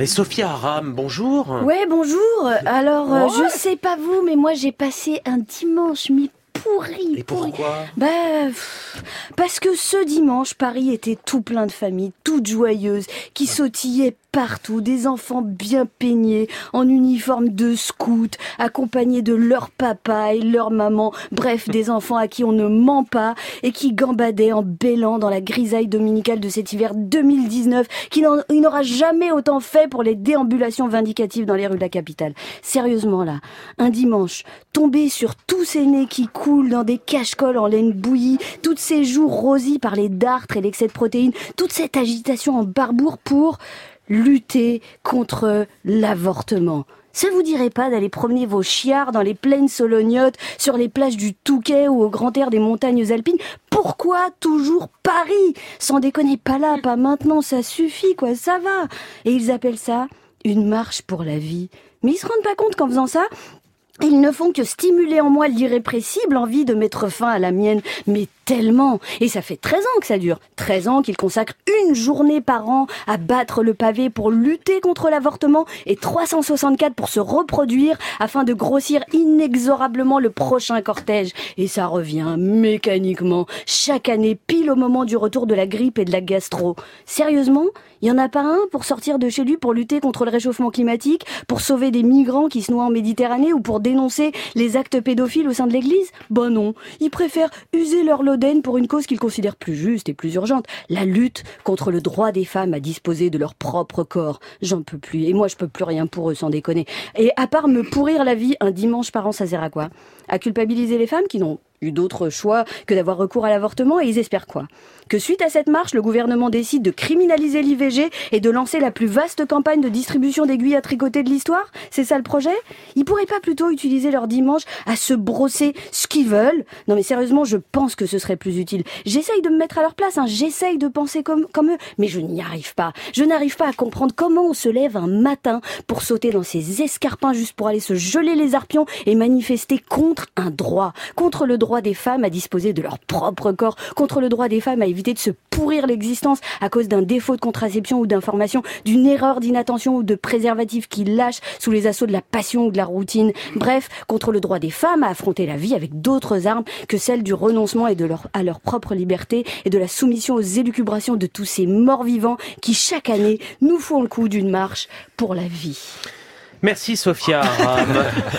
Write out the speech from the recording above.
Et Sophia Aram, bonjour. Ouais, bonjour. Alors, euh, je sais pas vous, mais moi j'ai passé un dimanche mi pourri. Et pourquoi Bah, parce que ce dimanche, Paris était tout plein de familles, toutes joyeuses, qui sautillaient partout, des enfants bien peignés, en uniforme de scout, accompagnés de leur papa et leur maman, bref, des enfants à qui on ne ment pas et qui gambadaient en bêlant dans la grisaille dominicale de cet hiver 2019, qui n'aura jamais autant fait pour les déambulations vindicatives dans les rues de la capitale. Sérieusement là, un dimanche, tomber sur tous ces nez qui coulent dans des cache-colles en laine bouillie, toutes ces joues rosies par les dartres et l'excès de protéines, toute cette agitation en barbour pour lutter contre l'avortement. Ça vous dirait pas d'aller promener vos chiards dans les plaines solognotes, sur les plages du Touquet ou au grand air des montagnes alpines? Pourquoi toujours Paris? Sans déconner, pas là, pas maintenant, ça suffit, quoi, ça va. Et ils appellent ça une marche pour la vie. Mais ils se rendent pas compte qu'en faisant ça, ils ne font que stimuler en moi l'irrépressible envie de mettre fin à la mienne, mais tellement. Et ça fait 13 ans que ça dure. 13 ans qu'ils consacrent une journée par an à battre le pavé pour lutter contre l'avortement et 364 pour se reproduire afin de grossir inexorablement le prochain cortège. Et ça revient mécaniquement chaque année pile au moment du retour de la grippe et de la gastro. Sérieusement il y en a pas un pour sortir de chez lui pour lutter contre le réchauffement climatique, pour sauver des migrants qui se noient en Méditerranée ou pour dénoncer les actes pédophiles au sein de l'Église Bon non, ils préfèrent user leur loden pour une cause qu'ils considèrent plus juste et plus urgente, la lutte contre le droit des femmes à disposer de leur propre corps. J'en peux plus, et moi je peux plus rien pour eux sans déconner. Et à part me pourrir la vie un dimanche par an, ça sert à quoi? À culpabiliser les femmes qui n'ont eu d'autres choix que d'avoir recours à l'avortement et ils espèrent quoi Que suite à cette marche, le gouvernement décide de criminaliser l'IVG et de lancer la plus vaste campagne de distribution d'aiguilles à tricoter de l'histoire? C'est ça le projet? Ils pourraient pas plutôt utiliser leur dimanche à se brosser ce qu'ils veulent? Non mais sérieusement, je pense que ce serait plus utile. J'essaye de me mettre à leur place, hein. j'essaye de penser comme, comme eux, mais je n'y arrive pas. Je n'arrive pas à comprendre comment on se lève un matin pour sauter dans ses escarpins juste pour aller se geler les arpions et manifester contre un droit, contre le droit des femmes à disposer de leur propre corps, contre le droit des femmes à éviter de se pourrir l'existence à cause d'un défaut de contraception ou d'information, d'une erreur d'inattention ou de préservatif qui lâche sous les assauts de la passion ou de la routine. Bref, contre le droit des femmes à affronter la vie avec d'autres armes que celles du renoncement et de leur, à leur propre liberté et de la soumission aux élucubrations de tous ces morts vivants qui chaque année nous font le coup d'une marche pour la vie. Merci Sophia